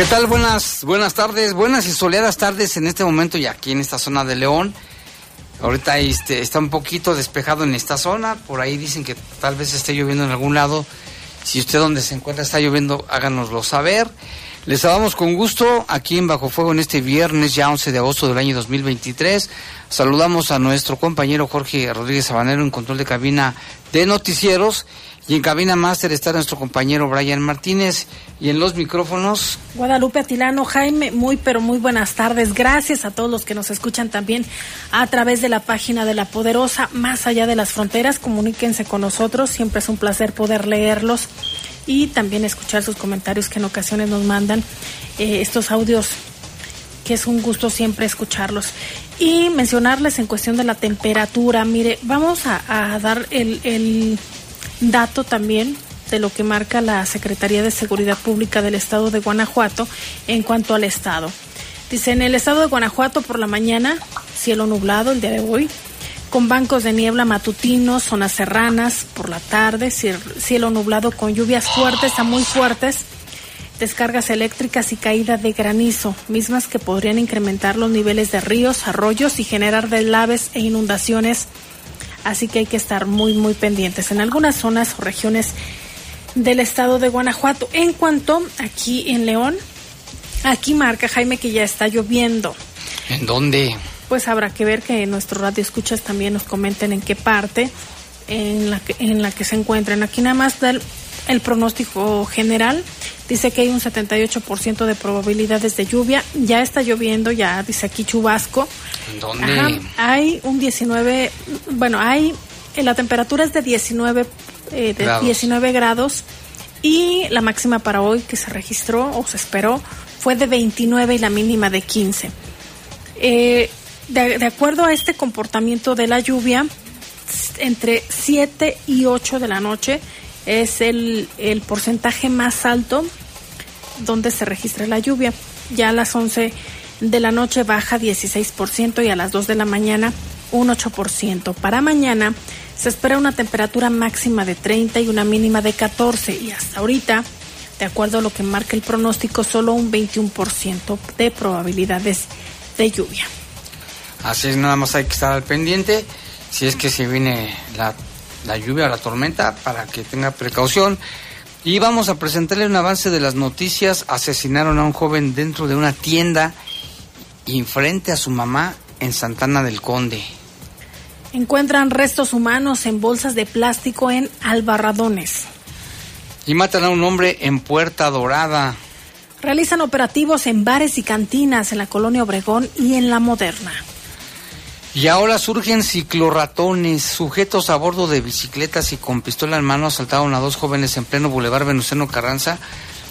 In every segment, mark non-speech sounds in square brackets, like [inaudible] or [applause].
¿Qué tal? Buenas, buenas tardes, buenas y soleadas tardes en este momento y aquí en esta zona de León. Ahorita este, está un poquito despejado en esta zona, por ahí dicen que tal vez esté lloviendo en algún lado. Si usted donde se encuentra está lloviendo, háganoslo saber. Les saludamos con gusto aquí en Bajo Fuego en este viernes, ya 11 de agosto del año 2023. Saludamos a nuestro compañero Jorge Rodríguez Sabanero en control de cabina de noticieros y en cabina máster está nuestro compañero Brian Martínez. Y en los micrófonos. Guadalupe Atilano, Jaime, muy pero muy buenas tardes. Gracias a todos los que nos escuchan también a través de la página de La Poderosa, más allá de las fronteras. Comuníquense con nosotros. Siempre es un placer poder leerlos y también escuchar sus comentarios que en ocasiones nos mandan eh, estos audios que es un gusto siempre escucharlos. Y mencionarles en cuestión de la temperatura, mire, vamos a, dar el, el dato también de lo que marca la Secretaría de Seguridad Pública del Estado de Guanajuato en cuanto al Estado. Dice, en el Estado de Guanajuato por la mañana, cielo nublado el día de hoy, con bancos de niebla matutinos, zonas serranas por la tarde, cielo nublado con lluvias fuertes a muy fuertes, descargas eléctricas y caída de granizo, mismas que podrían incrementar los niveles de ríos, arroyos y generar deslaves e inundaciones así que hay que estar muy, muy pendientes en algunas zonas o regiones del estado de Guanajuato. En cuanto aquí en León, aquí marca Jaime que ya está lloviendo. ¿En dónde? Pues habrá que ver que nuestros radioescuchas también nos comenten en qué parte en la que, en la que se encuentran. Aquí nada más da el pronóstico general Dice que hay un 78% de probabilidades de lluvia. Ya está lloviendo, ya dice aquí chubasco. ¿Dónde? hay un 19, bueno, hay, eh, la temperatura es de 19, eh, de grados. 19 grados y la máxima para hoy que se registró o se esperó fue de 29 y la mínima de 15. Eh, de, de, acuerdo a este comportamiento de la lluvia, entre 7 y 8 de la noche es el, el porcentaje más alto donde se registra la lluvia. Ya a las 11 de la noche baja 16% y a las 2 de la mañana un 8%. Para mañana se espera una temperatura máxima de 30 y una mínima de 14 y hasta ahorita, de acuerdo a lo que marca el pronóstico, solo un 21% de probabilidades de lluvia. Así es, nada más hay que estar al pendiente si es que se viene la, la lluvia o la tormenta para que tenga precaución. Y vamos a presentarle un avance de las noticias. Asesinaron a un joven dentro de una tienda y frente a su mamá en Santana del Conde. Encuentran restos humanos en bolsas de plástico en Albarradones. Y matan a un hombre en Puerta Dorada. Realizan operativos en bares y cantinas en la colonia Obregón y en la Moderna. Y ahora surgen ciclorratones, sujetos a bordo de bicicletas y con pistola en mano asaltaron a dos jóvenes en pleno Boulevard Venustiano Carranza.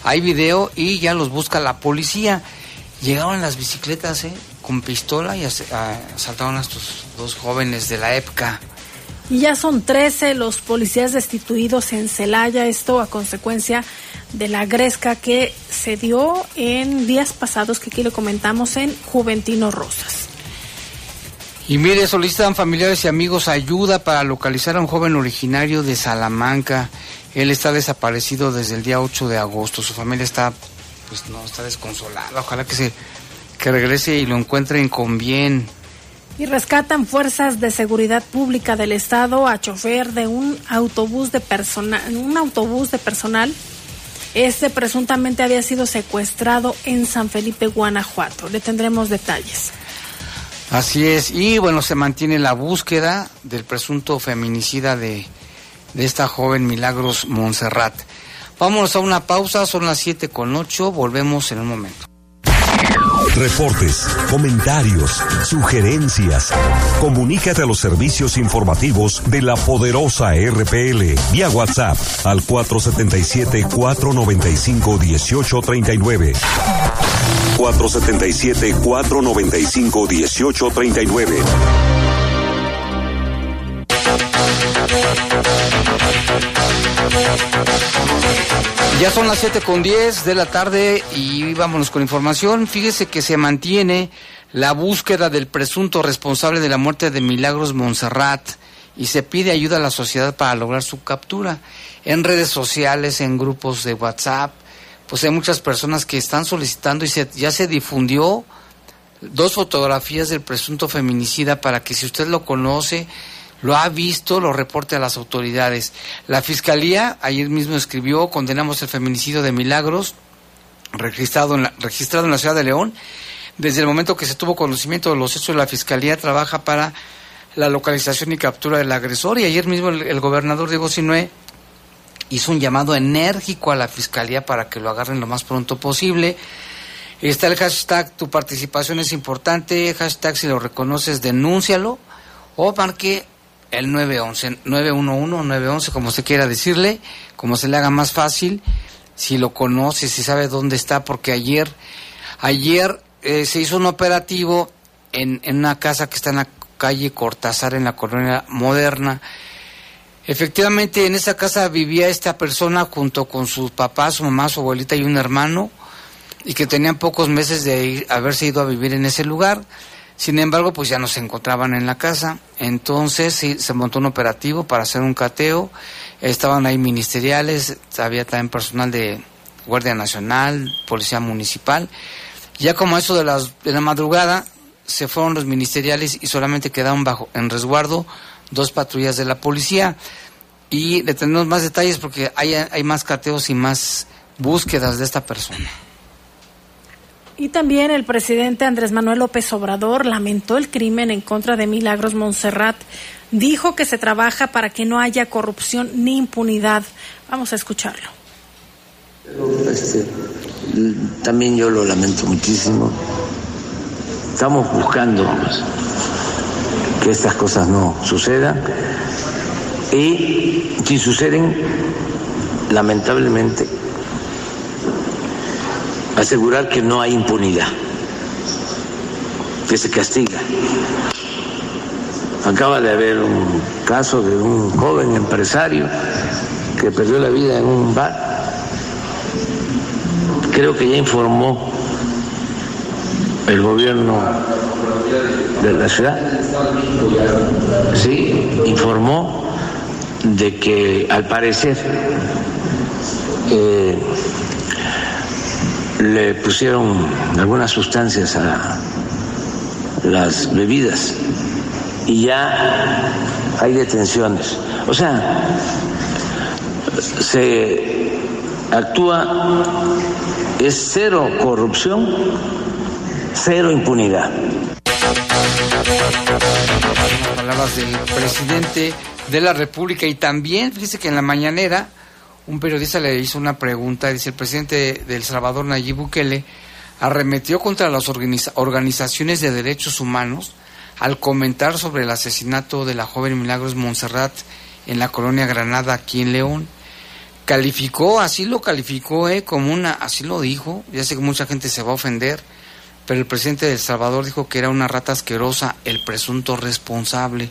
Hay video y ya los busca la policía. Llegaron las bicicletas ¿eh? con pistola y asaltaron a estos dos jóvenes de la EPCA. Y ya son 13 los policías destituidos en Celaya, esto a consecuencia de la gresca que se dio en días pasados que aquí le comentamos en Juventino Rosas. Y mire, solicitan familiares y amigos ayuda para localizar a un joven originario de Salamanca. Él está desaparecido desde el día 8 de agosto. Su familia está, pues no, está desconsolada. Ojalá que se que regrese y lo encuentren con bien. Y rescatan fuerzas de seguridad pública del estado a chofer de un autobús de personal, un autobús de personal. Este presuntamente había sido secuestrado en San Felipe, Guanajuato. Le tendremos detalles. Así es, y bueno, se mantiene la búsqueda del presunto feminicida de, de esta joven Milagros Montserrat. Vámonos a una pausa, son las 7 con 8, volvemos en un momento. Reportes, comentarios, sugerencias. Comunícate a los servicios informativos de la poderosa RPL vía WhatsApp al 477-495-1839. 477-495-1839. Ya son las 7 con 10 de la tarde y vámonos con información. Fíjese que se mantiene la búsqueda del presunto responsable de la muerte de Milagros Montserrat y se pide ayuda a la sociedad para lograr su captura. En redes sociales, en grupos de WhatsApp, pues hay muchas personas que están solicitando y se, ya se difundió dos fotografías del presunto feminicida para que si usted lo conoce, lo ha visto, lo reporte a las autoridades. La Fiscalía ayer mismo escribió, condenamos el feminicidio de Milagros, registrado en la, registrado en la ciudad de León. Desde el momento que se tuvo conocimiento de los hechos, la Fiscalía trabaja para la localización y captura del agresor y ayer mismo el, el gobernador Diego Sinué hizo un llamado enérgico a la Fiscalía para que lo agarren lo más pronto posible. Está el hashtag, tu participación es importante, hashtag si lo reconoces, denúncialo o marque el 911, 911, 911, como se quiera decirle, como se le haga más fácil, si lo conoce, si sabe dónde está, porque ayer, ayer eh, se hizo un operativo en, en una casa que está en la calle Cortázar, en la colonia moderna. Efectivamente, en esa casa vivía esta persona junto con su papá, su mamá, su abuelita y un hermano, y que tenían pocos meses de haberse ido a vivir en ese lugar. Sin embargo, pues ya no se encontraban en la casa. Entonces sí, se montó un operativo para hacer un cateo. Estaban ahí ministeriales, había también personal de Guardia Nacional, Policía Municipal. Ya como eso de, las, de la madrugada, se fueron los ministeriales y solamente quedaron bajo en resguardo dos patrullas de la policía. Y le tenemos más detalles porque hay, hay más cateos y más búsquedas de esta persona. Y también el presidente Andrés Manuel López Obrador lamentó el crimen en contra de Milagros Montserrat. Dijo que se trabaja para que no haya corrupción ni impunidad. Vamos a escucharlo. Este, también yo lo lamento muchísimo. Estamos buscando que estas cosas no sucedan y si suceden, lamentablemente, asegurar que no hay impunidad, que se castiga. Acaba de haber un caso de un joven empresario que perdió la vida en un bar. Creo que ya informó el gobierno de la ciudad. Sí, informó de que al parecer eh, le pusieron algunas sustancias a las bebidas y ya hay detenciones. O sea, se actúa, es cero corrupción, cero impunidad. Palabras del presidente de la República y también, fíjese que en la mañanera un periodista le hizo una pregunta, dice el presidente de El Salvador, Nayib Bukele, arremetió contra las organiza organizaciones de derechos humanos al comentar sobre el asesinato de la joven Milagros Montserrat en la colonia Granada, aquí en León. Calificó, así lo calificó, eh, como una, así lo dijo, ya sé que mucha gente se va a ofender, pero el presidente de El Salvador dijo que era una rata asquerosa, el presunto responsable.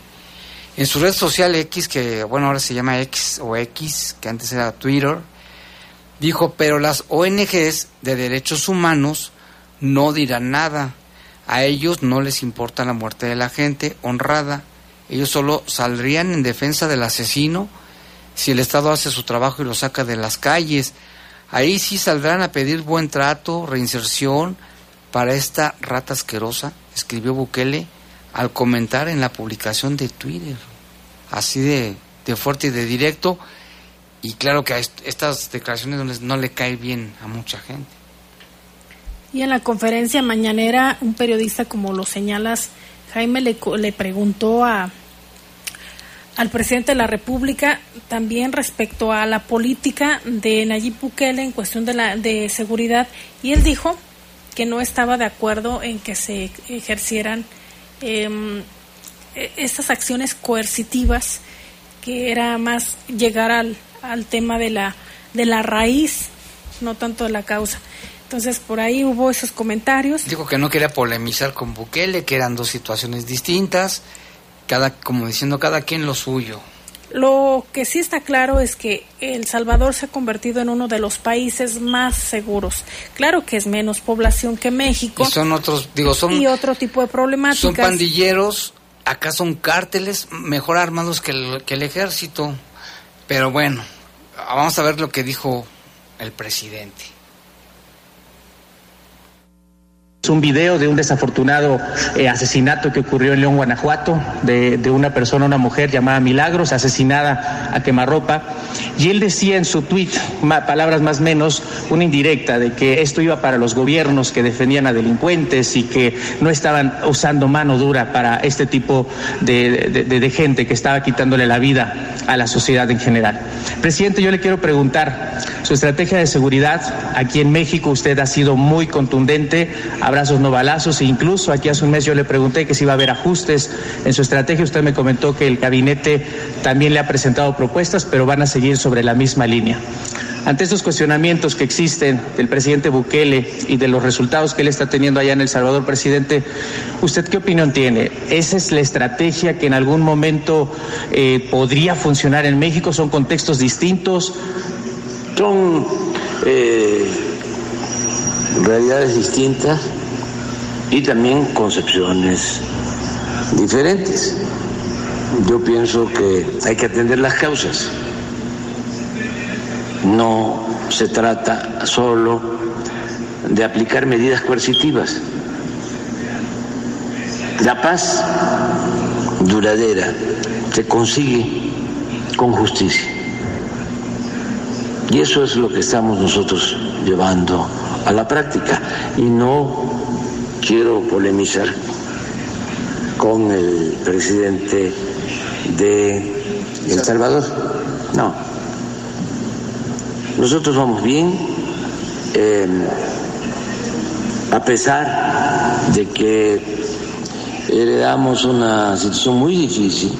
En su red social X, que bueno, ahora se llama X o X, que antes era Twitter, dijo, pero las ONGs de derechos humanos no dirán nada. A ellos no les importa la muerte de la gente honrada. Ellos solo saldrían en defensa del asesino si el Estado hace su trabajo y lo saca de las calles. Ahí sí saldrán a pedir buen trato, reinserción para esta rata asquerosa, escribió Bukele al comentar en la publicación de Twitter, así de, de fuerte y de directo, y claro que a est estas declaraciones no le cae bien a mucha gente. Y en la conferencia mañanera, un periodista, como lo señalas, Jaime le, le preguntó a, al presidente de la República también respecto a la política de Nayib Bukele en cuestión de, la, de seguridad y él dijo que no estaba de acuerdo en que se ejercieran eh, estas acciones coercitivas, que era más llegar al, al tema de la, de la raíz, no tanto de la causa. Entonces por ahí hubo esos comentarios. Dijo que no quería polemizar con Bukele, que eran dos situaciones distintas cada, como diciendo cada quien lo suyo. Lo que sí está claro es que El Salvador se ha convertido en uno de los países más seguros. Claro que es menos población que México. Y son otros, digo, son. Y otro tipo de problemáticas. Son pandilleros, acá son cárteles mejor armados que el, que el ejército. Pero bueno, vamos a ver lo que dijo el presidente. Es un video de un desafortunado eh, asesinato que ocurrió en León, Guanajuato, de, una persona, una mujer llamada Milagros, asesinada a quemarropa. Y él decía en su tuit, palabras más menos, una indirecta de que esto iba para los gobiernos que defendían a delincuentes y que no estaban usando mano dura para este tipo de gente que estaba quitándole la vida a la sociedad en general. Presidente, yo le quiero preguntar, su estrategia de seguridad, aquí en México usted ha sido muy contundente, abrazos no balazos, e incluso aquí hace un mes yo le pregunté que si iba a haber ajustes en su estrategia, usted me comentó que el gabinete también le ha presentado propuestas, pero van a seguir sobre la misma línea. Ante estos cuestionamientos que existen del presidente Bukele y de los resultados que él está teniendo allá en El Salvador, presidente, ¿usted qué opinión tiene? ¿Esa es la estrategia que en algún momento eh, podría funcionar en México? ¿Son contextos distintos? Son eh, realidades distintas y también concepciones diferentes. Yo pienso que hay que atender las causas. No se trata solo de aplicar medidas coercitivas. La paz duradera se consigue con justicia. Y eso es lo que estamos nosotros llevando a la práctica. Y no quiero polemizar con el presidente de El Salvador. No. Nosotros vamos bien, eh, a pesar de que heredamos una situación muy difícil,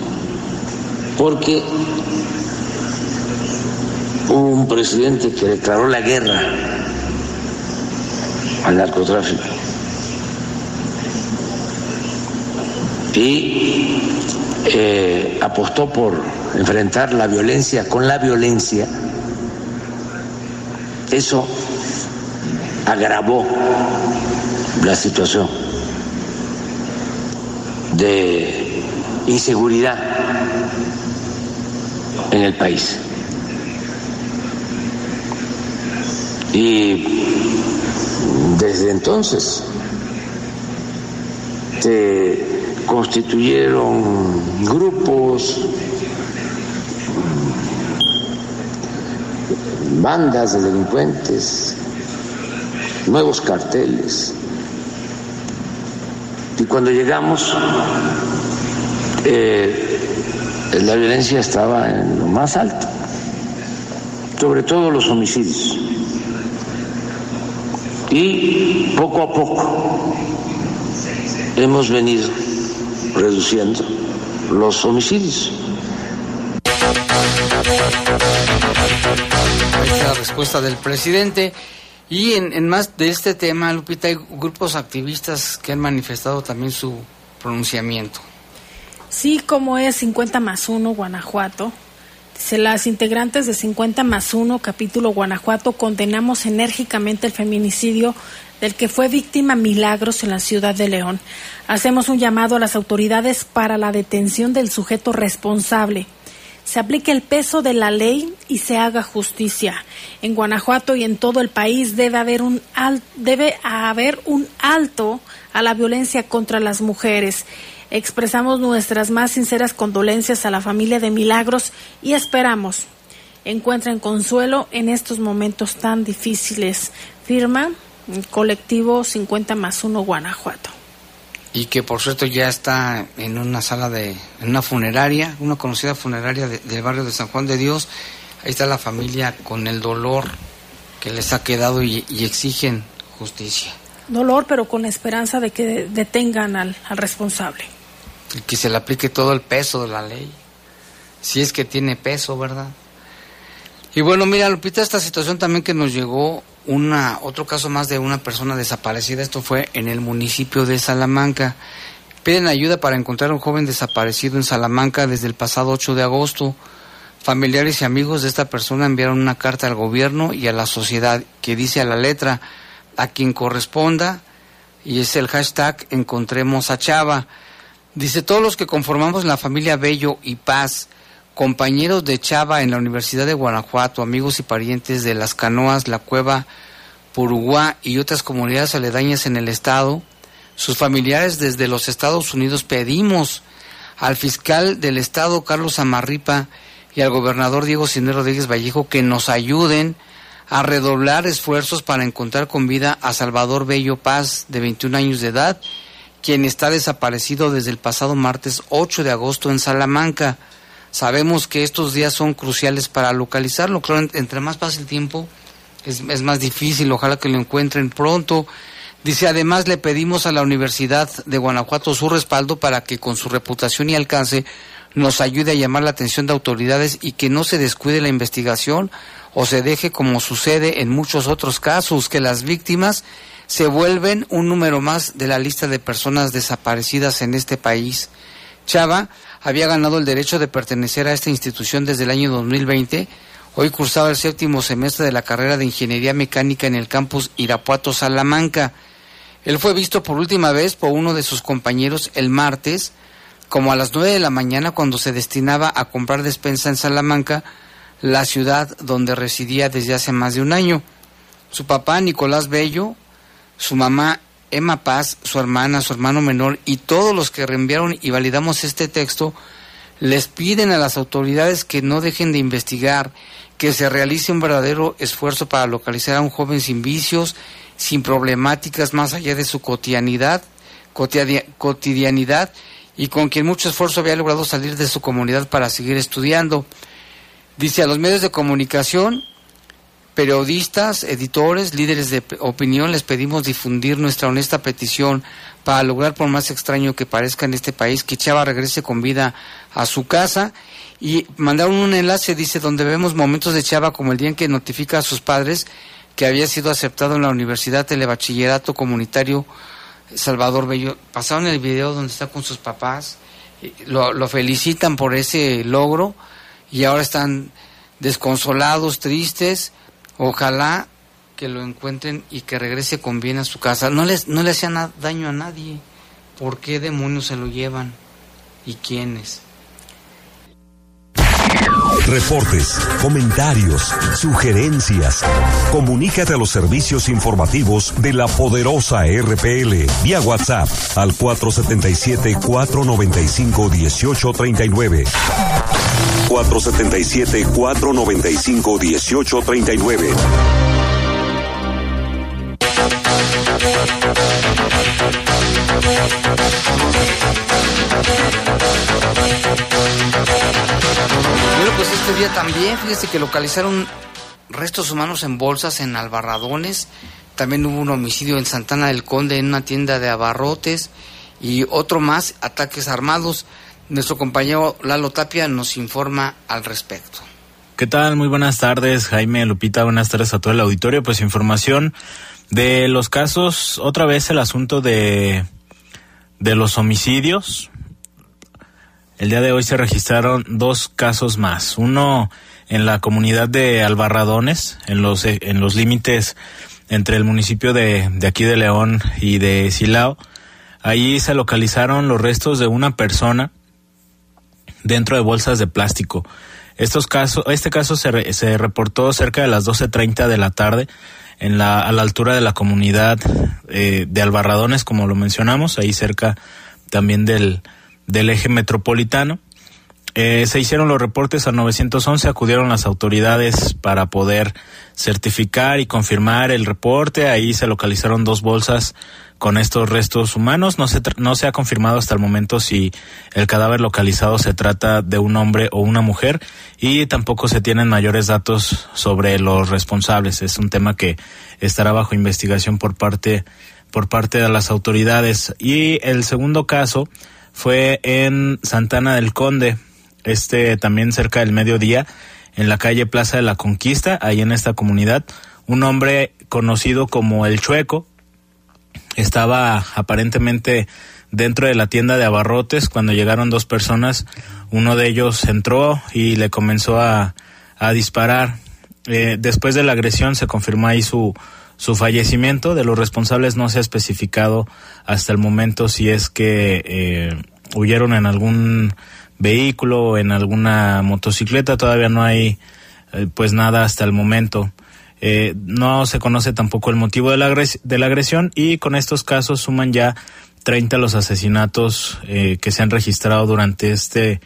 porque un presidente que declaró la guerra al narcotráfico. Y eh, apostó por enfrentar la violencia con la violencia. Eso agravó la situación de inseguridad en el país. Y desde entonces se constituyeron grupos, bandas de delincuentes, nuevos carteles. Y cuando llegamos, eh, la violencia estaba en lo más alto, sobre todo los homicidios. Y poco a poco hemos venido reduciendo los homicidios. Esta es la respuesta del presidente. Y en, en, más de este tema, Lupita, hay grupos activistas que han manifestado también su pronunciamiento. Sí, como es 50 más 1 Guanajuato. Las integrantes de 50 más 1 capítulo Guanajuato condenamos enérgicamente el feminicidio del que fue víctima Milagros en la ciudad de León. Hacemos un llamado a las autoridades para la detención del sujeto responsable. Se aplique el peso de la ley y se haga justicia. En Guanajuato y en todo el país debe haber un, al, debe haber un alto a la violencia contra las mujeres. Expresamos nuestras más sinceras condolencias a la familia de Milagros y esperamos encuentren consuelo en estos momentos tan difíciles. Firma colectivo 50 más 1 Guanajuato. y que por cierto ya está en una sala de, en una funeraria, una conocida funeraria del barrio de San Juan de Dios. Ahí está la familia con el dolor que les ha quedado y, exigen justicia. Dolor, pero con esperanza de que detengan al, al responsable. Que se le aplique todo el peso de la ley. Si es que tiene peso, ¿verdad? Y bueno, mira, Lupita, esta situación también que nos llegó una, otro caso más de una persona desaparecida. Esto fue en el municipio de Salamanca. Piden ayuda para encontrar a un joven desaparecido en Salamanca desde el pasado 8 de agosto. Familiares y amigos de esta persona enviaron una carta al gobierno y a la sociedad que dice a la letra a quien corresponda y es el hashtag Encontremos a Chava. Dice todos los que conformamos la familia Bello y Paz compañeros de Chava en la Universidad de Guanajuato, amigos y parientes de Las Canoas, La Cueva, Puruguá y otras comunidades aledañas en el estado, sus familiares desde los Estados Unidos pedimos al fiscal del estado Carlos Amarripa y al gobernador Diego Cine Rodríguez Vallejo que nos ayuden a redoblar esfuerzos para encontrar con vida a Salvador Bello Paz, de 21 años de edad, quien está desaparecido desde el pasado martes 8 de agosto en Salamanca. Sabemos que estos días son cruciales para localizarlo. Claro, entre más pasa el tiempo, es, es más difícil. Ojalá que lo encuentren pronto. Dice, además le pedimos a la Universidad de Guanajuato su respaldo para que con su reputación y alcance nos ayude a llamar la atención de autoridades y que no se descuide la investigación o se deje como sucede en muchos otros casos, que las víctimas se vuelven un número más de la lista de personas desaparecidas en este país. Chava había ganado el derecho de pertenecer a esta institución desde el año 2020. Hoy cursaba el séptimo semestre de la carrera de Ingeniería Mecánica en el campus Irapuato Salamanca. Él fue visto por última vez por uno de sus compañeros el martes, como a las nueve de la mañana cuando se destinaba a comprar despensa en Salamanca, la ciudad donde residía desde hace más de un año. Su papá, Nicolás Bello, su mamá, Emma Paz, su hermana, su hermano menor y todos los que reenviaron y validamos este texto, les piden a las autoridades que no dejen de investigar, que se realice un verdadero esfuerzo para localizar a un joven sin vicios, sin problemáticas más allá de su cotidianidad, cotidianidad y con quien mucho esfuerzo había logrado salir de su comunidad para seguir estudiando. Dice a los medios de comunicación, periodistas, editores, líderes de opinión, les pedimos difundir nuestra honesta petición para lograr, por más extraño que parezca en este país, que Chava regrese con vida a su casa y mandaron un enlace, dice, donde vemos momentos de Chava como el día en que notifica a sus padres que había sido aceptado en la Universidad Telebachillerato Comunitario Salvador Bello. Pasaron el video donde está con sus papás, lo, lo felicitan por ese logro y ahora están desconsolados, tristes Ojalá que lo encuentren y que regrese con bien a su casa. No, les, no le hacía daño a nadie. ¿Por qué demonios se lo llevan? ¿Y quiénes? Reportes, comentarios, sugerencias. Comunícate a los servicios informativos de la poderosa RPL vía WhatsApp al 477-495-1839. 477-495-1839. Bueno, pues este día también, fíjese que localizaron restos humanos en bolsas en Albarradones. También hubo un homicidio en Santana del Conde en una tienda de abarrotes y otro más, ataques armados. Nuestro compañero Lalo Tapia nos informa al respecto. ¿Qué tal? Muy buenas tardes, Jaime Lupita. Buenas tardes a todo el auditorio. Pues información de los casos, otra vez el asunto de, de los homicidios. El día de hoy se registraron dos casos más. Uno en la comunidad de Albarradones, en los, en los límites entre el municipio de, de aquí de León y de Silao. Ahí se localizaron los restos de una persona dentro de bolsas de plástico. Estos este caso se, se reportó cerca de las 12.30 de la tarde en la, a la altura de la comunidad eh, de Albarradones, como lo mencionamos, ahí cerca también del, del eje metropolitano. Eh, se hicieron los reportes al 911, acudieron las autoridades para poder certificar y confirmar el reporte. Ahí se localizaron dos bolsas con estos restos humanos. No se, no se ha confirmado hasta el momento si el cadáver localizado se trata de un hombre o una mujer y tampoco se tienen mayores datos sobre los responsables. Es un tema que estará bajo investigación por parte por parte de las autoridades. Y el segundo caso fue en Santana del Conde, este también cerca del mediodía, en la calle Plaza de la Conquista, ahí en esta comunidad, un hombre conocido como el Chueco estaba aparentemente dentro de la tienda de abarrotes cuando llegaron dos personas, uno de ellos entró y le comenzó a, a disparar. Eh, después de la agresión se confirmó ahí su, su fallecimiento. De los responsables no se ha especificado hasta el momento si es que eh, huyeron en algún vehículo, en alguna motocicleta, todavía no hay eh, pues nada hasta el momento. Eh, no se conoce tampoco el motivo de la, de la agresión y con estos casos suman ya 30 los asesinatos eh, que se han registrado durante este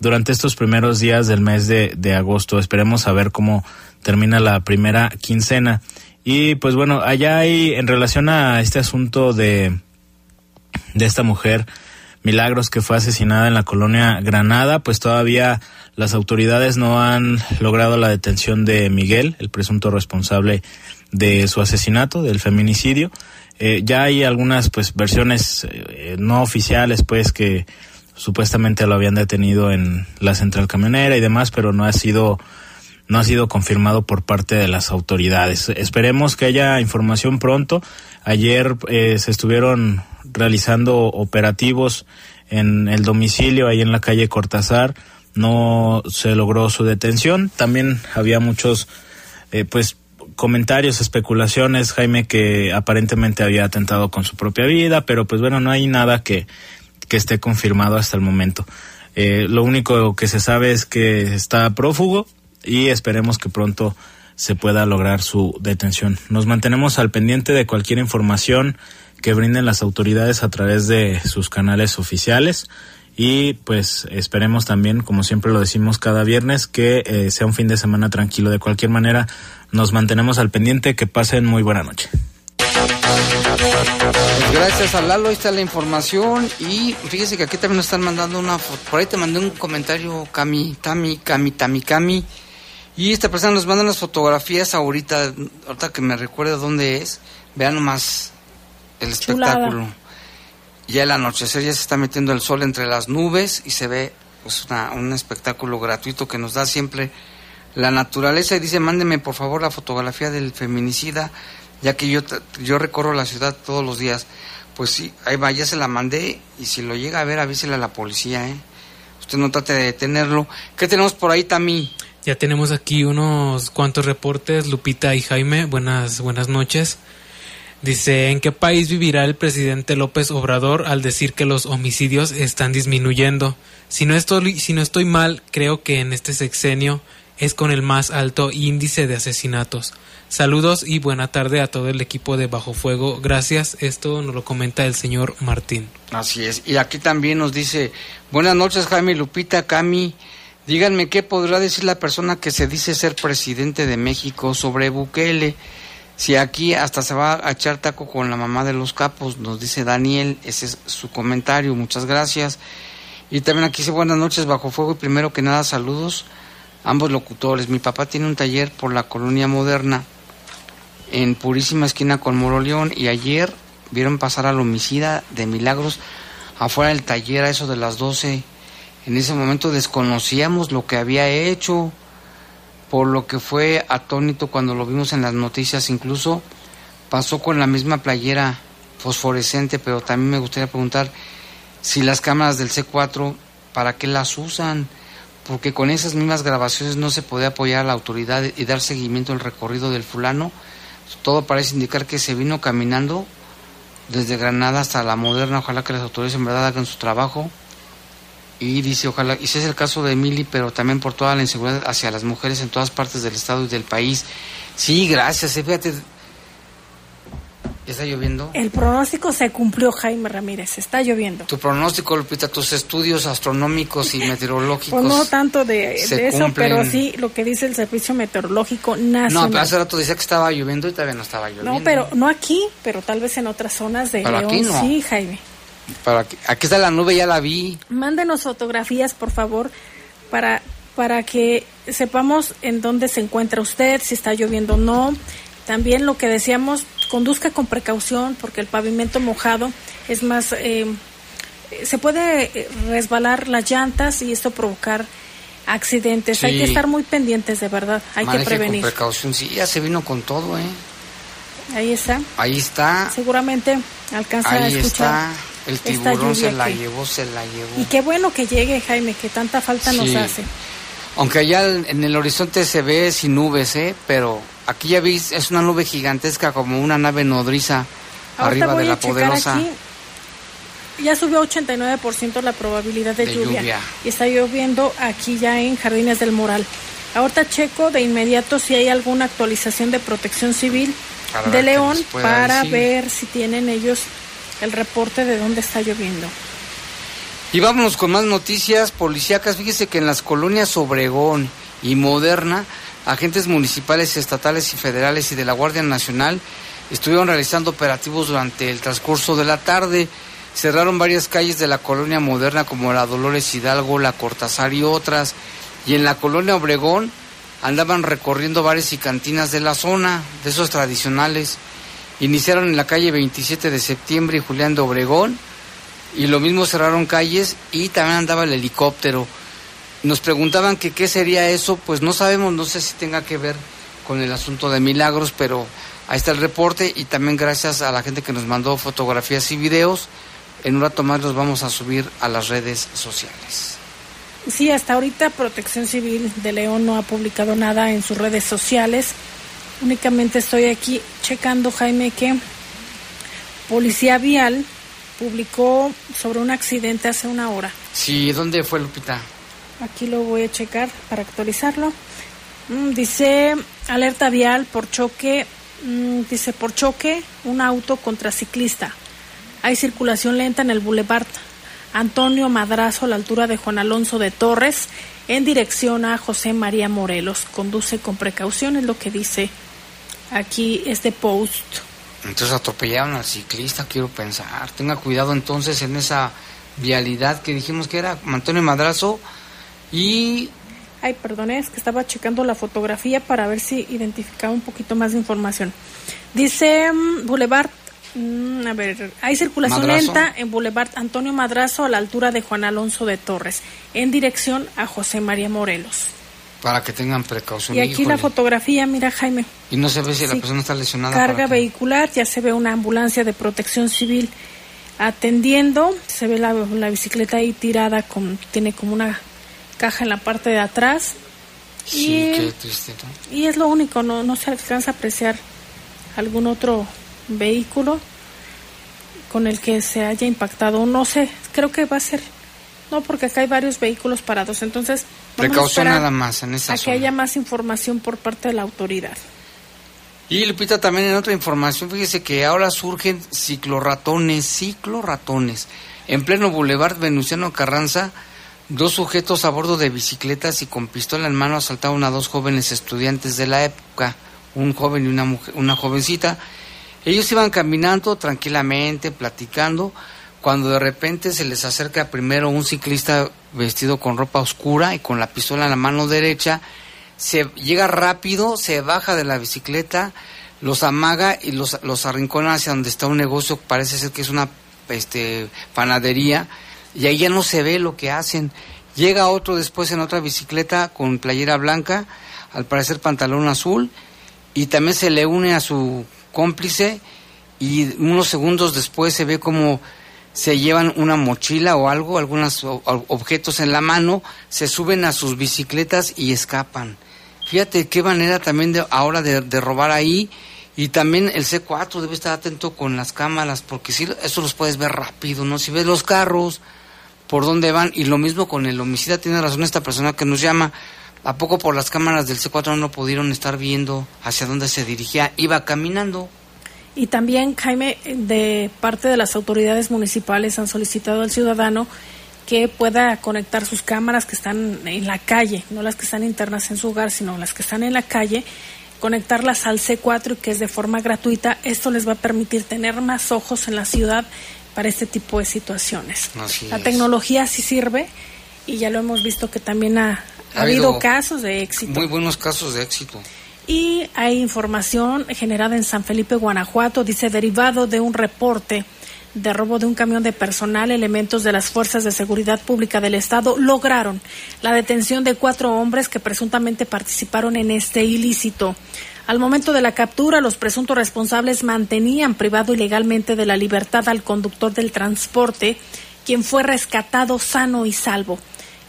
durante estos primeros días del mes de, de agosto. Esperemos saber cómo termina la primera quincena. Y pues bueno, allá hay en relación a este asunto de, de esta mujer, Milagros que fue asesinada en la colonia Granada, pues todavía las autoridades no han logrado la detención de Miguel, el presunto responsable de su asesinato, del feminicidio. Eh, ya hay algunas pues versiones eh, no oficiales pues que supuestamente lo habían detenido en la central camionera y demás, pero no ha sido no ha sido confirmado por parte de las autoridades. Esperemos que haya información pronto. Ayer eh, se estuvieron realizando operativos en el domicilio ahí en la calle Cortázar. No se logró su detención. También había muchos, eh, pues, comentarios, especulaciones, Jaime, que aparentemente había atentado con su propia vida, pero pues bueno, no hay nada que, que esté confirmado hasta el momento. Eh, lo único que se sabe es que está prófugo y esperemos que pronto se pueda lograr su detención. Nos mantenemos al pendiente de cualquier información que brinden las autoridades a través de sus canales oficiales y pues esperemos también, como siempre lo decimos cada viernes, que eh, sea un fin de semana tranquilo. De cualquier manera, nos mantenemos al pendiente. Que pasen muy buena noche. Pues gracias a Lalo, ahí está la información y fíjese que aquí también nos están mandando una foto, por ahí te mandé un comentario, Cami, Tami, Cami, Tami, Cami, y esta persona nos manda unas fotografías ahorita, ahorita que me recuerda dónde es, vean nomás el espectáculo. Ya el anochecer ya se está metiendo el sol entre las nubes y se ve pues, un espectáculo gratuito que nos da siempre la naturaleza. Y dice, mándeme por favor la fotografía del feminicida, ya que yo, yo recorro la ciudad todos los días. Pues sí, ahí va, ya se la mandé y si lo llega a ver avísele a la policía, ¿eh? Usted no trate de detenerlo. ¿Qué tenemos por ahí, Tami? Ya tenemos aquí unos cuantos reportes, Lupita y Jaime. Buenas, buenas noches. Dice, ¿en qué país vivirá el presidente López Obrador al decir que los homicidios están disminuyendo? Si no estoy, si no estoy mal, creo que en este sexenio es con el más alto índice de asesinatos. Saludos y buena tarde a todo el equipo de Bajo Fuego. Gracias. Esto nos lo comenta el señor Martín. Así es. Y aquí también nos dice, buenas noches Jaime Lupita, Cami. Díganme qué podrá decir la persona que se dice ser presidente de México sobre Bukele. Si aquí hasta se va a echar taco con la mamá de los capos, nos dice Daniel, ese es su comentario, muchas gracias. Y también aquí dice buenas noches bajo fuego y primero que nada saludos ambos locutores. Mi papá tiene un taller por la colonia moderna en Purísima Esquina con Moroleón y ayer vieron pasar al homicida de Milagros afuera del taller a eso de las 12. En ese momento desconocíamos lo que había hecho por lo que fue atónito cuando lo vimos en las noticias, incluso pasó con la misma playera fosforescente, pero también me gustaría preguntar si las cámaras del C4, ¿para qué las usan? Porque con esas mismas grabaciones no se puede apoyar a la autoridad y dar seguimiento al recorrido del fulano. Todo parece indicar que se vino caminando desde Granada hasta la Moderna. Ojalá que las autoridades en verdad hagan su trabajo y dice, ojalá, y ese es el caso de Emily, pero también por toda la inseguridad hacia las mujeres en todas partes del estado y del país. Sí, gracias, eh, fíjate. ¿Está lloviendo? El pronóstico se cumplió, Jaime Ramírez. Está lloviendo. Tu pronóstico, Lupita, tus estudios astronómicos y [laughs] meteorológicos. Pues no tanto de, eso, cumplen. pero sí lo que dice el Servicio Meteorológico Nacional. No, pero hace rato decía que estaba lloviendo y todavía no estaba lloviendo. No, pero no aquí, pero tal vez en otras zonas de Pero León. aquí no. Sí, Jaime. Pero aquí, aquí está la nube, ya la vi. Mándenos fotografías, por favor, para, para que sepamos en dónde se encuentra usted, si está lloviendo o no. También lo que decíamos, conduzca con precaución porque el pavimento mojado es más... eh, se puede eh, resbalar las llantas y esto provocar accidentes. Hay que estar muy pendientes, de verdad. Hay Maneje que prevenir. con precaución. Sí, ya se vino con todo, ¿eh? Ahí está. Ahí está. Seguramente alcanza a escuchar está. El tiburón se la que- llevó, se la llevó. Y qué bueno que llegue, Jaime, que tanta falta nos hace. Aunque allá en el horizonte se ve sin nubes, ¿eh? Pero aquí ya veis, es una nube gigantesca como una nave nodriza Ahorita arriba voy de la a checar poderosa. aquí. Ya subió 89% la probabilidad de, De lluvia. lluvia. Y está lloviendo aquí ya en Jardines del Moral. Ahorita checo de inmediato si hay alguna actualización de protección civil Para de León para decir. ver si tienen ellos el reporte de dónde está lloviendo. Y vámonos con más noticias policíacas. Fíjese que en las colonias Obregón y Moderna, agentes municipales, estatales y federales y de la Guardia Nacional estuvieron realizando operativos durante el transcurso de la tarde. Cerraron varias calles de la colonia Moderna como la Dolores Hidalgo, la Cortázar y otras. Y en la colonia Obregón andaban recorriendo bares y cantinas de la zona, de esos tradicionales. Iniciaron en la calle 27 de septiembre y Julián de Obregón y lo mismo cerraron calles y también andaba el helicóptero. Nos preguntaban que qué sería eso, pues no sabemos, no sé si tenga que ver con el asunto de milagros, pero ahí está el reporte y también gracias a la gente que nos mandó fotografías y videos. En un rato más los vamos a subir a las redes sociales. Sí, hasta ahorita Protección Civil de León no ha publicado nada en sus redes sociales. Únicamente estoy aquí checando, Jaime, que Policía Vial publicó sobre un accidente hace una hora. Sí, ¿dónde fue Lupita? Aquí lo voy a checar para actualizarlo. Mm, dice alerta vial por choque, mm, dice por choque un auto contra ciclista. Hay circulación lenta en el Boulevard Antonio Madrazo a la altura de Juan Alonso de Torres en dirección a José María Morelos. Conduce con precaución, es lo que dice aquí este post. Entonces atropellaron al ciclista, quiero pensar. Tenga cuidado entonces en esa vialidad que dijimos que era Antonio Madrazo y Ay, perdón, es que estaba checando la fotografía para ver si identificaba un poquito más de información. Dice mm, Boulevard, mm, a ver, hay circulación Madrazo. lenta en Boulevard Antonio Madrazo a la altura de Juan Alonso de Torres, en dirección a José María Morelos. Para que tengan precaución. Y aquí la Híjole. fotografía, mira Jaime, Y no se ve si la Sí. persona está lesionada. carga vehicular, ya se ve una ambulancia de protección civil atendiendo, se ve la, la bicicleta ahí tirada, con, tiene como una caja en la parte de atrás. Sí, y- qué triste. ¿no? Y es lo único, no, no se alcanza a apreciar algún otro vehículo con el que se haya impactado. No sé, creo que va a ser. No, porque acá hay varios vehículos parados. Entonces, vamos Precaución nada más en esa a que zona. haya más información por parte de la autoridad. Y Lupita, también en otra información, fíjese que ahora surgen ciclorratones, ciclorratones. En pleno Boulevard Venustiano Carranza, dos sujetos a bordo de bicicletas y con pistola en mano asaltaron a dos jóvenes estudiantes de la época, un joven y una, mujer, una jovencita. Ellos iban caminando tranquilamente, platicando, cuando de repente se les acerca primero un ciclista vestido con ropa oscura y con la pistola en la mano derecha, se llega rápido, se baja de la bicicleta, los amaga y los, los arrincona hacia donde está un negocio, parece ser que es una este, panadería, y ahí ya no se ve lo que hacen. Llega otro después en otra bicicleta con playera blanca, al parecer pantalón azul, y también se le une a su cómplice, y unos segundos después se ve como se llevan una mochila o algo, algunos objetos en la mano, se suben a sus bicicletas y escapan. Fíjate qué manera también de ahora de, robar ahí y también el C4 debe estar atento con las cámaras porque si eso los puedes ver rápido, ¿no? Si ves los carros por dónde van y lo mismo con el homicida, tiene razón esta persona que nos llama, ¿a poco por las cámaras del C4 no pudieron estar viendo hacia dónde se dirigía? Iba caminando. Y también, Jaime, de parte de las autoridades municipales han solicitado al ciudadano que pueda conectar sus cámaras que están en la calle, no las que están internas en su hogar, sino las que están en la calle, conectarlas al C4 y que es de forma gratuita. Esto les va a permitir tener más ojos en la ciudad para este tipo de situaciones. la tecnología sí sirve y ya lo hemos visto que también ha, ha habido casos de éxito. Muy buenos casos de éxito. Y hay información generada en San Felipe, Guanajuato, dice derivado de un reporte de robo de un camión de personal, elementos de las Fuerzas de Seguridad Pública del Estado lograron la detención de cuatro hombres que presuntamente participaron en este ilícito. Al momento de la captura, los presuntos responsables mantenían privado ilegalmente de la libertad al conductor del transporte, quien fue rescatado sano y salvo.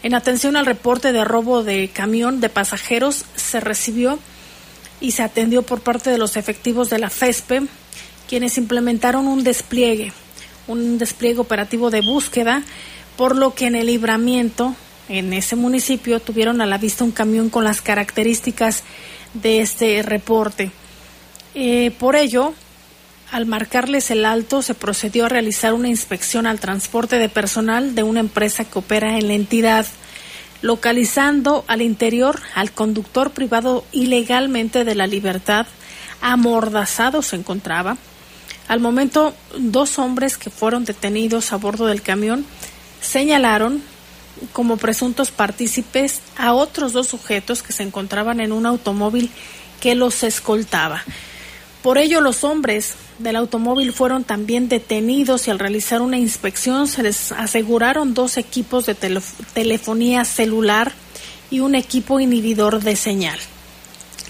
En atención al reporte de robo de camión de pasajeros, se recibió y se atendió por parte de los efectivos de la FESPE, quienes implementaron un despliegue, un despliegue operativo de búsqueda, por lo que en el libramiento, en ese municipio, tuvieron a la vista un camión con las características de este reporte. Eh, por ello, al marcarles el alto, se procedió a realizar una inspección al transporte de personal de una empresa que opera en la entidad localizando al interior al conductor privado ilegalmente de la libertad, amordazado se encontraba. Al momento, dos hombres que fueron detenidos a bordo del camión señalaron como presuntos partícipes a otros dos sujetos que se encontraban en un automóvil que los escoltaba. Por ello, los hombres del automóvil fueron también detenidos y al realizar una inspección se les aseguraron dos equipos de telefonía celular y un equipo inhibidor de señal.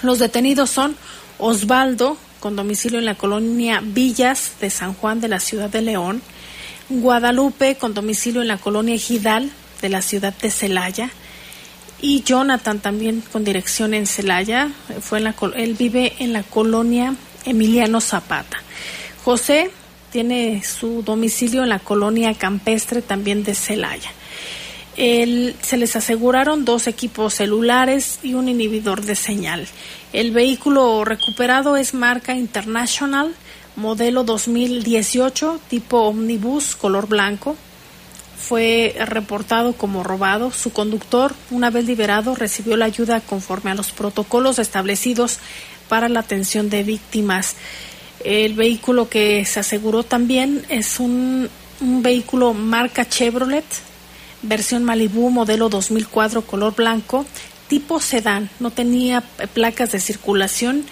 Los detenidos son Osvaldo, con domicilio en la colonia Villas de San Juan de la ciudad de León, Guadalupe, con domicilio en la colonia Ejidal de la ciudad de Celaya, y Jonathan también con dirección en Celaya, fue en la, él vive en la colonia Emiliano Zapata. José tiene su domicilio en la colonia campestre también de Celaya. se les aseguraron dos equipos celulares y un inhibidor de señal. El vehículo recuperado es marca International, modelo 2018, tipo omnibus, color blanco. Fue reportado como robado. Su conductor, una vez liberado, recibió la ayuda conforme a los protocolos establecidos para la atención de víctimas. El vehículo que se aseguró también es un, vehículo marca Chevrolet, versión Malibu, modelo 2004, color blanco, tipo sedán, no tenía placas de circulación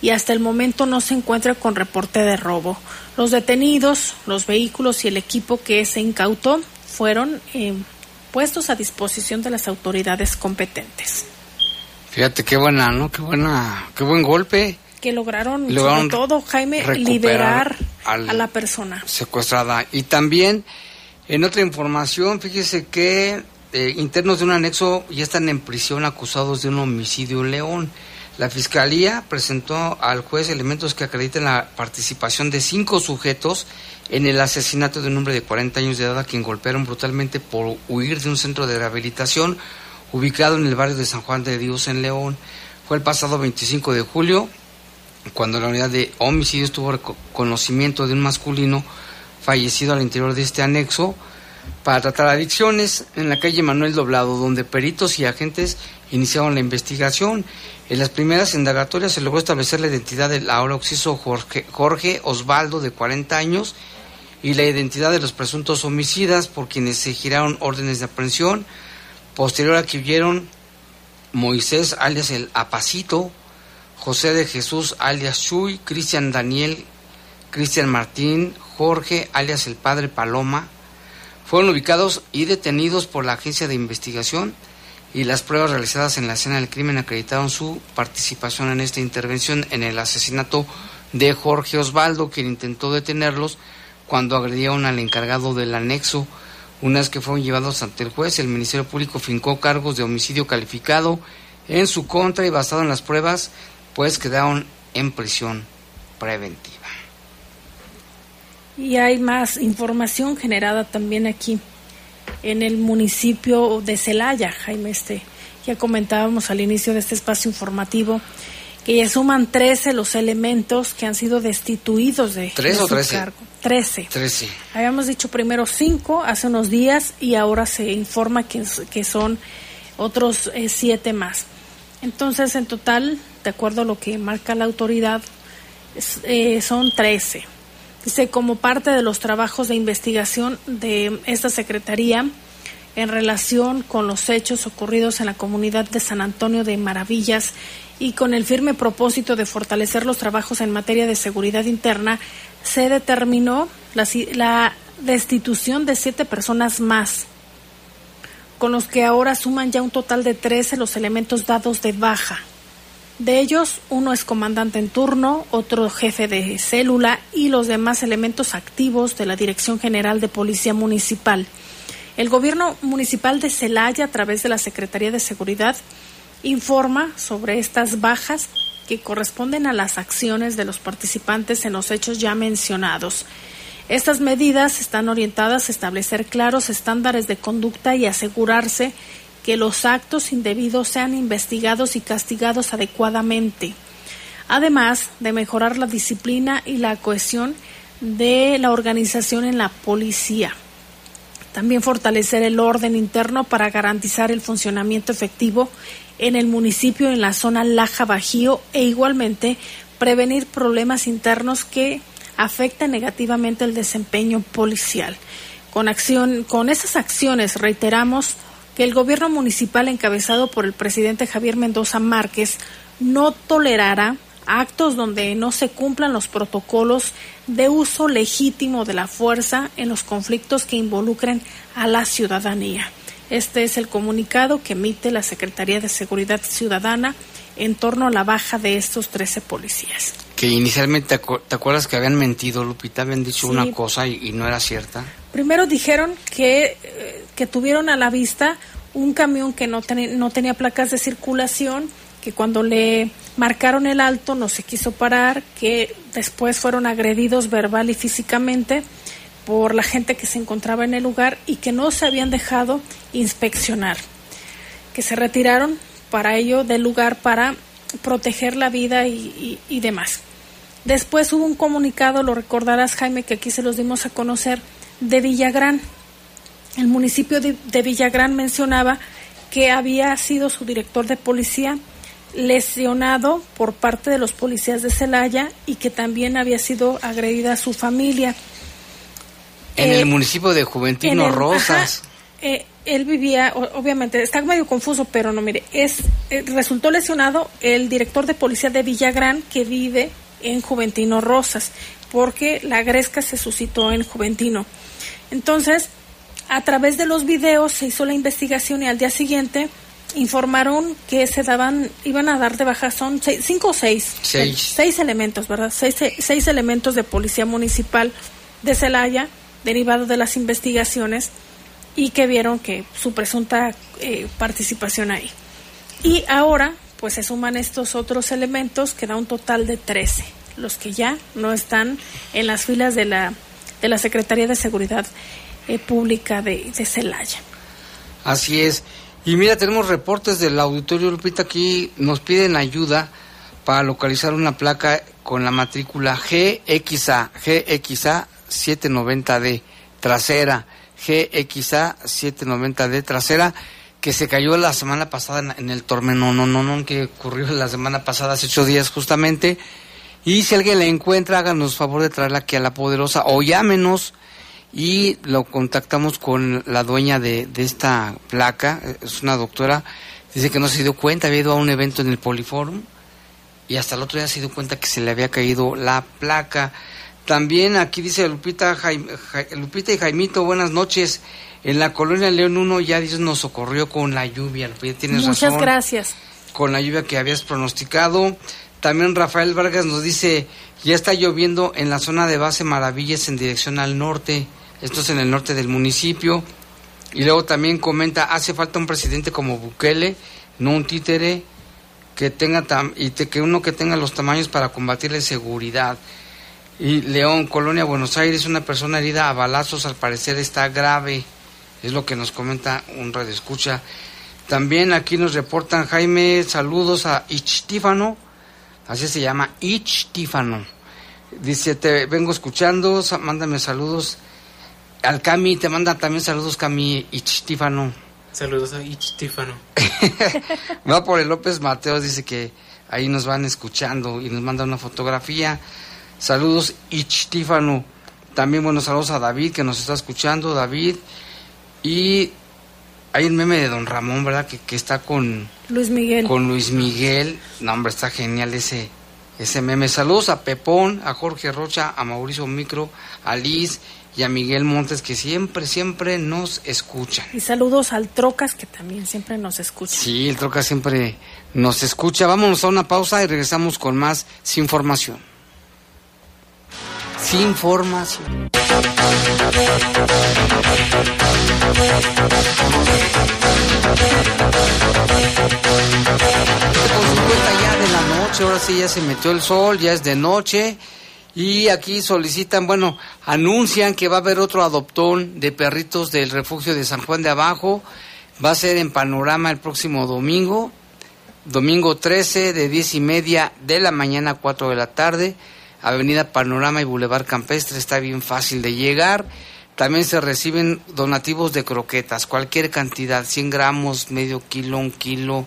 y hasta el momento no se encuentra con reporte de robo. Los detenidos, los vehículos y el equipo que se incautó fueron eh, puestos a disposición de las autoridades competentes. Fíjate qué buena, ¿no? Qué buena, qué buen golpe. Que lograron, sobre todo, Jaime, liberar a la persona. Secuestrada. Y también, en otra información, fíjese que eh, internos de un anexo ya están en prisión acusados de un homicidio en León. La fiscalía presentó al juez elementos que acreditan la participación de cinco sujetos en el asesinato de un hombre de 40 años de edad a quien golpearon brutalmente por huir de un centro de rehabilitación ubicado en el barrio de San Juan de Dios en León. Fue el pasado 25 de julio cuando la unidad de homicidios tuvo conocimiento de un masculino fallecido al interior de este anexo para tratar adicciones en la calle Manuel Doblado, donde peritos y agentes iniciaron la investigación. En las primeras indagatorias se logró establecer la identidad del ahora occiso Jorge, Jorge Osvaldo, de 40 años, y la identidad de los presuntos homicidas por quienes se giraron órdenes de aprehensión Posterior a que huyeron Moisés alias el Apacito, José de Jesús alias Chuy, Cristian Daniel, Cristian Martín, Jorge alias el Padre Paloma, fueron ubicados y detenidos por la agencia de investigación y las pruebas realizadas en la escena del crimen acreditaron su participación en esta intervención en el asesinato de Jorge Osvaldo, quien intentó detenerlos cuando agredieron al encargado del anexo una vez que fueron llevados ante el juez, el Ministerio Público fincó cargos de homicidio calificado en su contra y basado en las pruebas, pues quedaron en prisión preventiva. Y hay más información generada también aquí en el municipio de Celaya, Jaime este. Ya comentábamos al inicio de este espacio informativo que ya suman 13 los elementos que han sido destituidos de, ¿Tres de o su 13? cargo. 13. 13. Habíamos dicho primero 5 hace unos días y ahora se informa que, que son otros 7 más. Entonces, en total, de acuerdo a lo que marca la autoridad, eh, son 13. Dice, como parte de los trabajos de investigación de esta Secretaría en relación con los hechos ocurridos en la comunidad de San Antonio de Maravillas y con el firme propósito de fortalecer los trabajos en materia de seguridad interna, se determinó la, destitución de siete personas más con los que ahora suman ya un total de 13 los elementos dados de baja. De ellos, uno es comandante en turno, otro jefe de célula y los demás elementos activos de la Dirección General de Policía Municipal. El gobierno municipal de Celaya, a través de la Secretaría de Seguridad, informa sobre estas bajas que corresponden a las acciones de los participantes en los hechos ya mencionados. Estas medidas están orientadas a establecer claros estándares de conducta y asegurarse que los actos indebidos sean investigados y castigados adecuadamente, además de mejorar la disciplina y la cohesión de la organización en la policía. También fortalecer el orden interno para garantizar el funcionamiento efectivo en el municipio en la zona Laja Bajío e igualmente prevenir problemas internos que afecten negativamente el desempeño policial. Con, acción, con esas acciones reiteramos que el gobierno municipal encabezado por el presidente Javier Mendoza Márquez no tolerará actos donde no se cumplan los protocolos de uso legítimo de la fuerza en los conflictos que involucren a la ciudadanía. Este es el comunicado que emite la Secretaría de Seguridad Ciudadana en torno a la baja de estos 13 policías. Que inicialmente, ¿te, acu- te acuerdas que habían mentido, Lupita? Habían dicho Sí. una cosa y, y no era cierta. Primero dijeron que, eh, que tuvieron a la vista un camión que no, teni- no tenía placas de circulación, que cuando le marcaron el alto no se quiso parar, que después fueron agredidos verbal y físicamente por la gente que se encontraba en el lugar y que no se habían dejado inspeccionar, que se retiraron para ello del lugar para proteger la vida y, demás. Después hubo un comunicado, lo recordarás Jaime, que aquí se los dimos a conocer, de Villagrán. El municipio de Villagrán mencionaba que había sido su director de policía lesionado por parte de los policías de Celaya y que también había sido agredida su familia. En Eh, el municipio de En Juventino el- Rosas. ajá, eh, él vivía, obviamente, está medio confuso, pero no, mire, es eh, resultó lesionado el director de policía de Villagrán que vive en Juventino Rosas, porque la gresca se suscitó en Juventino. Entonces, a través de los videos se hizo la investigación y al día siguiente informaron que se daban, iban a dar de baja, son seis- cinco o seis, Seis. seis elementos, ¿verdad? Seis, seis elementos de policía municipal de Celaya, derivado de las investigaciones, y que vieron que su presunta eh, participación ahí. Y ahora, pues se suman estos otros elementos que da un total de 13, los que ya no están en las filas de la, de la Secretaría de Seguridad eh, Pública de, de Celaya. Así es. Y mira, tenemos reportes del auditorio Lupita aquí. Nos piden ayuda para localizar una placa con la matrícula GXA, GXA 790D trasera, GXA 790D trasera, que se cayó la semana pasada en, el tormento, no, no, no, que ocurrió la semana pasada, hace ocho días justamente. Y si alguien la encuentra, háganos favor de traerla aquí a la poderosa o llámenos y lo contactamos con la dueña de, de esta placa, es una doctora, dice que no se dio cuenta, había ido a un evento en el Poliforum y hasta el otro día se dio cuenta que se le había caído la placa. También aquí dice Lupita, Jaim- Ja- Lupita y Jaimito, buenas noches. En la colonia León 1 ya Dios nos socorrió con la lluvia, Lupita, tienes Muchas razón gracias. con la lluvia que habías pronosticado. También Rafael Vargas nos dice, ya está lloviendo en la zona de base Maravillas en dirección al norte. Esto es en el norte del municipio. Y luego también comenta, hace falta un presidente como Bukele, no un títere, que tenga tam- y que uno que tenga los tamaños para combatir la inseguridad. Y León, Colonia Buenos Aires, una persona herida a balazos al parecer está grave. Es lo que nos comenta un radioescucha. También aquí nos reportan Jaime, saludos a Ichtífano Así se llama Ich Tífano. Dice, te vengo escuchando, mándame saludos. Al Cami, te manda también saludos Cami Ich Tífano. Saludos a Ich Tífano. [laughs] Va por el López Mateos, dice que ahí nos van escuchando y nos manda una fotografía. Saludos Ich Tífano. También buenos saludos a David que nos está escuchando, David. Y hay un meme de Don Ramón, ¿verdad? Que, que está con, Luis Miguel. con Luis Miguel. No, hombre, está genial ese, ese meme. Saludos a Pepón, a Jorge Rocha, a Mauricio Micro, a Liz y a Miguel Montes que siempre, siempre nos escuchan. Y saludos al Trocas, que también siempre nos escucha. Sí, el Troca siempre nos escucha. Vámonos a una pausa y regresamos con más sin información. Sin información. Con 50 ya de la noche, ahora sí ya se metió el sol, ya es de noche. Y aquí solicitan, bueno, anuncian que va a haber otro adoptón de perritos del refugio de San Juan de Abajo. Va a ser en Panorama el próximo domingo, domingo 13 de 10 y media de la mañana a 4 de la tarde. Avenida Panorama y Boulevard Campestre, está bien fácil de llegar. También se reciben donativos de croquetas, cualquier cantidad, 100 gramos, medio kilo, un kilo,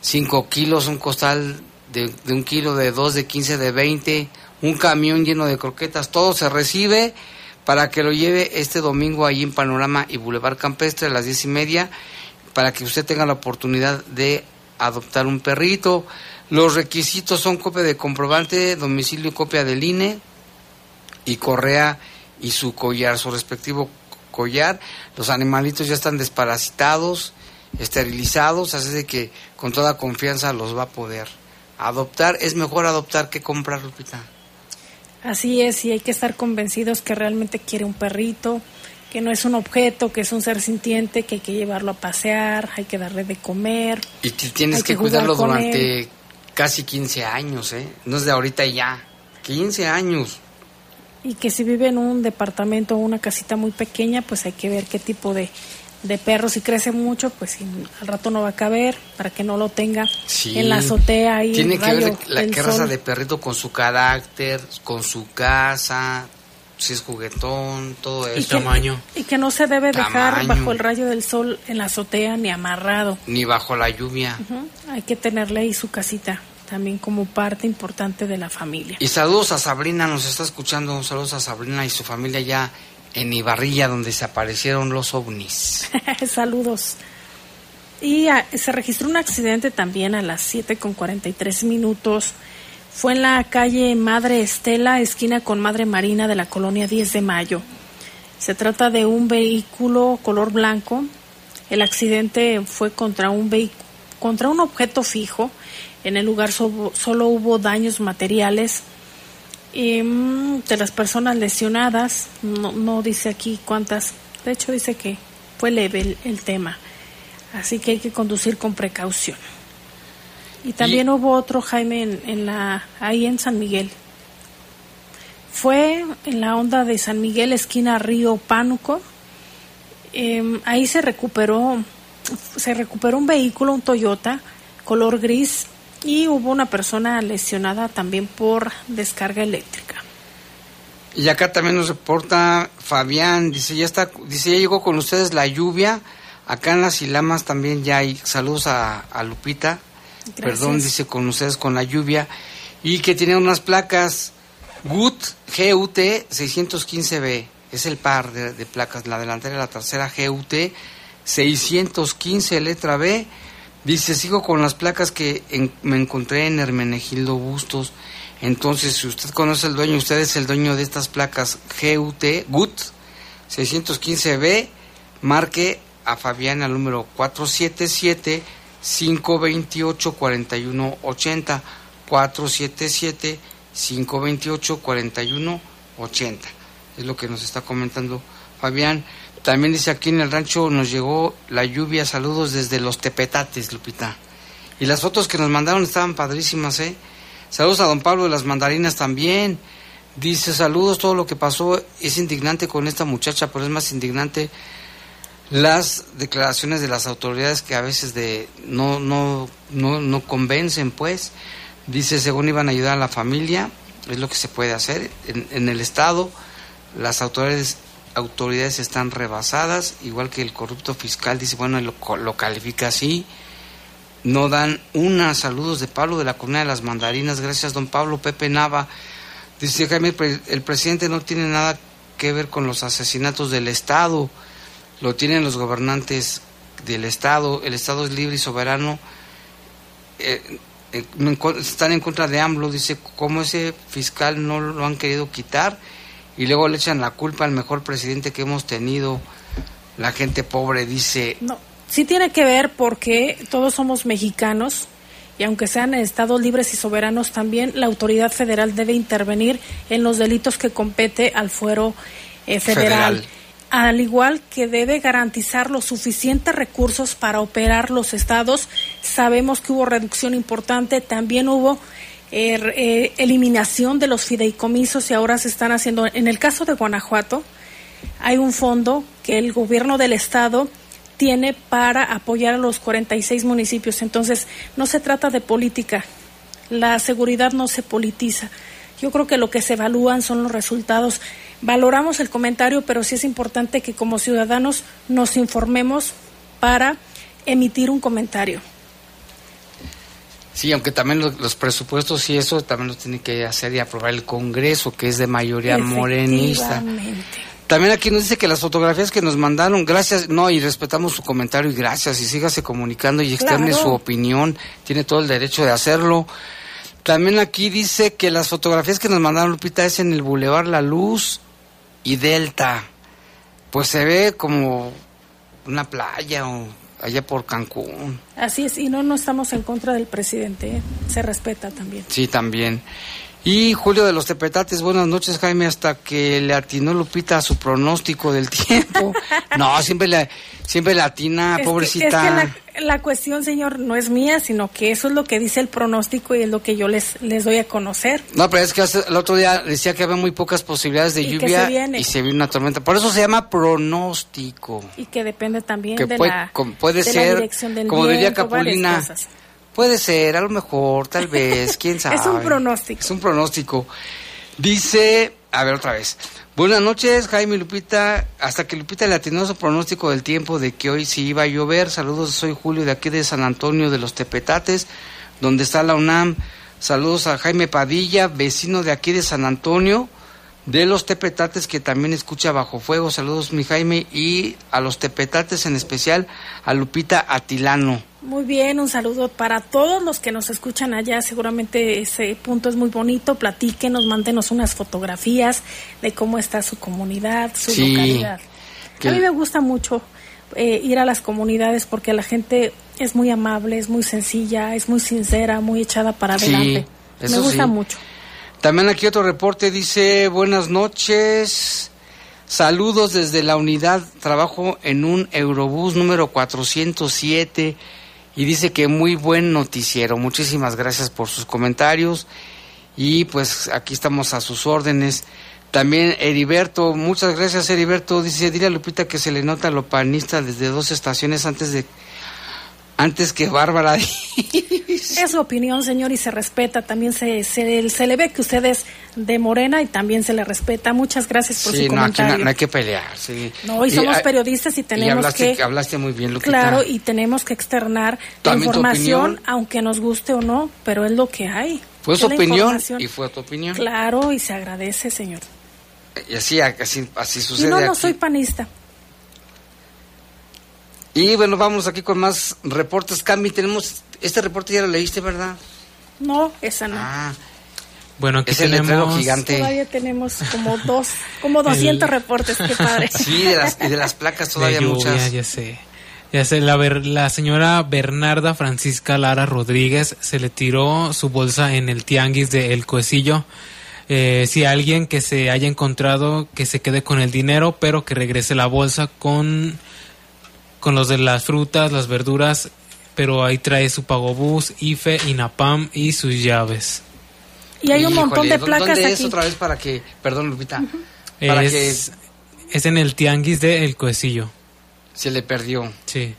5 kilos, un costal de, un kilo, de 2, de 15, de 20, un camión lleno de croquetas, todo se recibe para que lo lleve este domingo ahí en Panorama y Boulevard Campestre a las 10 y media, para que usted tenga la oportunidad de adoptar un perrito. Los requisitos son copia de comprobante, domicilio y copia del INE y correa y su collar, su respectivo collar. Los animalitos ya están desparasitados, esterilizados, así de que con toda confianza los va a poder adoptar. Es mejor adoptar que comprar, Lupita. Así es, y hay que estar convencidos que realmente quiere un perrito, que no es un objeto, que es un ser sintiente, que hay que llevarlo a pasear, hay que darle de comer. Y tienes Hay que, cuidarlo durante casi 15 años, ¿eh? No es de ahorita y ya. 15 años. Y que si vive en un departamento o una casita muy pequeña, pues hay que ver qué tipo de, de perro. Si crece mucho, pues al rato no va a caber, para que no lo tenga Sí. en la azotea ahí. Tiene que ver la qué raza de perrito con su carácter, con su casa, si es juguetón, todo El eso. tamaño. Y que no se debe dejar Tamaño. bajo el rayo del sol en la azotea ni amarrado. Ni bajo la lluvia. Ujú. Hay que tenerle ahí su casita, también como parte importante de la familia. Y saludos a Sabrina, nos está escuchando. Saludos a Sabrina y su familia ya en Ibarrilla, donde se aparecieron los ovnis. [laughs] Saludos. Y ah, se registró un accidente también a las 7 con 43 minutos. Fue en la calle Madre Estela, esquina con Madre Marina de la colonia 10 de Mayo. Se trata de un vehículo color blanco. El accidente fue contra un vehicu- contra un objeto fijo. En el lugar so- solo hubo daños materiales. Y, mm, de las personas lesionadas, no, no dice aquí cuántas, de hecho dice que fue leve el, el tema, así que hay que conducir con precaución. Y también hubo otro Jaime en, en la, ahí en San Miguel. Fue en la onda de San Miguel, esquina Río Pánuco. Em, ahí se recuperó, se recuperó un vehículo, un Toyota, color gris, y hubo una persona lesionada también por descarga eléctrica. Y acá también nos reporta Fabián, dice, ya está, dice, ya llegó con ustedes la lluvia. Acá en las Ilamas también ya hay saludos a, a Lupita. Gracias. Perdón, dice con ustedes con la lluvia. Y que tiene unas placas GUT, GUT 615B. Es el par de, de placas, la delantera y la trasera GUT 615 letra B. Dice, sigo con las placas que en- me encontré en Hermenegildo Bustos. Entonces, si usted conoce al dueño, usted es el dueño de estas placas GUT, GUT 615B, marque a Fabián al número 477-528-4180. 477-528-4180. Es lo que nos está comentando Fabián. También dice aquí en el rancho nos llegó la lluvia. Saludos desde los Tepetates, Lupita. Y las fotos que nos mandaron estaban padrísimas, ¿eh? Saludos a don Pablo de las mandarinas también. Dice, saludos, todo lo que pasó es indignante con esta muchacha, pero es más indignante las declaraciones de las autoridades que a veces de no no no no convencen, pues. Dice, según iban a ayudar a la familia, es lo que se puede hacer. En, en el Estado, las autoridades, autoridades están rebasadas, igual que el corrupto fiscal, dice, bueno, lo, lo califica así. No dan una. Saludos de Pablo de la Comunidad de las Mandarinas. Gracias, don Pablo. Pepe Nava. Dice Jaime, el presidente no tiene nada que ver con los asesinatos del Estado. Lo tienen los gobernantes del Estado. El Estado es libre y soberano. Eh, eh, están en contra de AMLO. Dice, ¿cómo ese fiscal no lo han querido quitar? Y luego le echan la culpa al mejor presidente que hemos tenido. La gente pobre dice... No Sí tiene que ver porque todos somos mexicanos y aunque sean estados libres y soberanos también, la autoridad federal debe intervenir en los delitos que compete al fuero eh, federal. federal. Al igual que debe garantizar los suficientes recursos para operar los estados, sabemos que hubo reducción importante, también hubo er, eh, eliminación de los fideicomisos y ahora se están haciendo. En el caso de Guanajuato, hay un fondo que el gobierno del estado tiene para apoyar a los 46 municipios. Entonces, no se trata de política. La seguridad no se politiza. Yo creo que lo que se evalúan son los resultados. Valoramos el comentario, pero sí es importante que como ciudadanos nos informemos para emitir un comentario. Sí, aunque también los, presupuestos y eso también lo tiene que hacer y aprobar el Congreso, que es de mayoría morenista. También aquí nos dice que las fotografías que nos mandaron, gracias, no, y respetamos su comentario y gracias, y sígase comunicando y externe su opinión, tiene todo el derecho de hacerlo. También aquí dice que las fotografías que nos mandaron, Lupita, es en el Boulevard La Luz y Delta. Pues se ve como una playa o allá por Cancún. Así es, y no, no estamos en contra del presidente, ¿eh? se respeta también. Sí, también. Y Julio de los Tepetates, buenas noches Jaime, hasta que le atinó Lupita a su pronóstico del tiempo. [laughs] no, siempre le, siempre le atina, pobrecita. es que la, cuestión, señor, no es mía, sino que eso es lo que dice el pronóstico y es lo que yo les, les doy a conocer. No, pero es que el otro día decía que había muy pocas posibilidades de lluvia y se vio una tormenta. Por eso se llama pronóstico. Y que depende también de, la, puede ser, dirección del como diría Capulina Puede ser, a lo mejor, tal vez, [laughs] quién sabe. es un pronóstico. Es un pronóstico. Dice, a ver otra vez. Buenas noches, Jaime Lupita. Hasta que Lupita le atinó su pronóstico del tiempo de que hoy sí iba a llover. Saludos, soy Julio de aquí de San Antonio de los Tepetates, donde está la UNAM. Saludos a Jaime Padilla, vecino de aquí de San Antonio de los Tepetates que también escucha Bajo Fuego. Saludos, mi Jaime, y a los Tepetates en especial a Lupita Atilano. Muy bien, un saludo para todos los que nos escuchan allá. Seguramente ese punto es muy bonito. Platíquenos, mándenos unas fotografías de cómo está su comunidad, su localidad. A mí me gusta mucho eh, ir a las comunidades porque la gente es muy amable, es muy sencilla, es muy sincera, muy echada para adelante. me gusta mucho. También aquí otro reporte dice, buenas noches. Saludos desde la unidad, trabajo en un Eurobús número 407 y dice que muy buen noticiero. Muchísimas gracias por sus comentarios y pues aquí estamos a sus órdenes. También Heriberto, muchas gracias Heriberto, dice, dile a Lupita que se le nota lo panista desde dos estaciones antes de antes que Bárbara. [laughs] es su opinión, señor, y se respeta. También se, se, se, le ve que usted es de Morena y también se le respeta. Muchas gracias por su comentario. no, hay que pelear. Sí. No, y somos periodistas y tenemos hablaste, que... Hablaste muy bien, Lupita. Claro, y tenemos que externar la información, aunque nos guste o no, pero es lo que hay. Fue su opinión y fue tu opinión. Claro, y se agradece, señor. Y así, así, así sucede. Y no, no soy panista. Y bueno, vamos aquí con más reportes. Cami, tenemos. Este reporte ya lo leíste, ¿verdad? No, esa no. Ah. Bueno, aquí es tenemos... el gigante. Todavía tenemos como [laughs] dos, como 200 reportes, qué padre. [laughs] Sí, de las, y de las placas todavía muchas. Ya sé. Ya sé, la, la señora Bernarda Francisca Lara Rodríguez se le tiró su bolsa en el tianguis de El Coecillo. Eh, si alguien que se haya encontrado, que se quede con el dinero, pero que regrese la bolsa con con los de las frutas, las verduras, pero ahí trae su pagobús, IFE, INAPAM y sus llaves. Y hay un montón de placas ¿dónde es otra vez para que, perdón Lupita, para es, que es en el tianguis de El Coecillo. Se le perdió. Sí.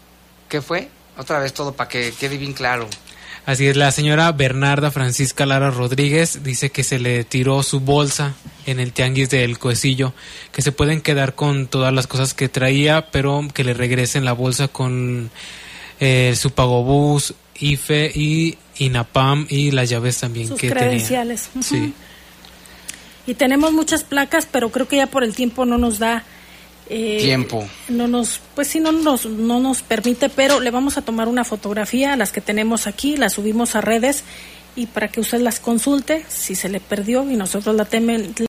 ¿Qué fue? Otra vez todo para que quede bien claro. Así es, la señora Bernarda Francisca Lara Rodríguez dice que se le tiró su bolsa en el tianguis del Coecillo, que se pueden quedar con todas las cosas que traía, pero que le regresen la bolsa con eh, su pagobús, IFE y INAPAM y las llaves también Sus que credenciales. tenía. Sí. Y tenemos muchas placas, pero creo que ya por el tiempo no nos da eh, Tiempo. No nos, pues sí, no nos, no nos permite, pero le vamos a tomar una fotografía a las que tenemos aquí, las subimos a redes y para que usted las consulte si se le perdió y nosotros la temen,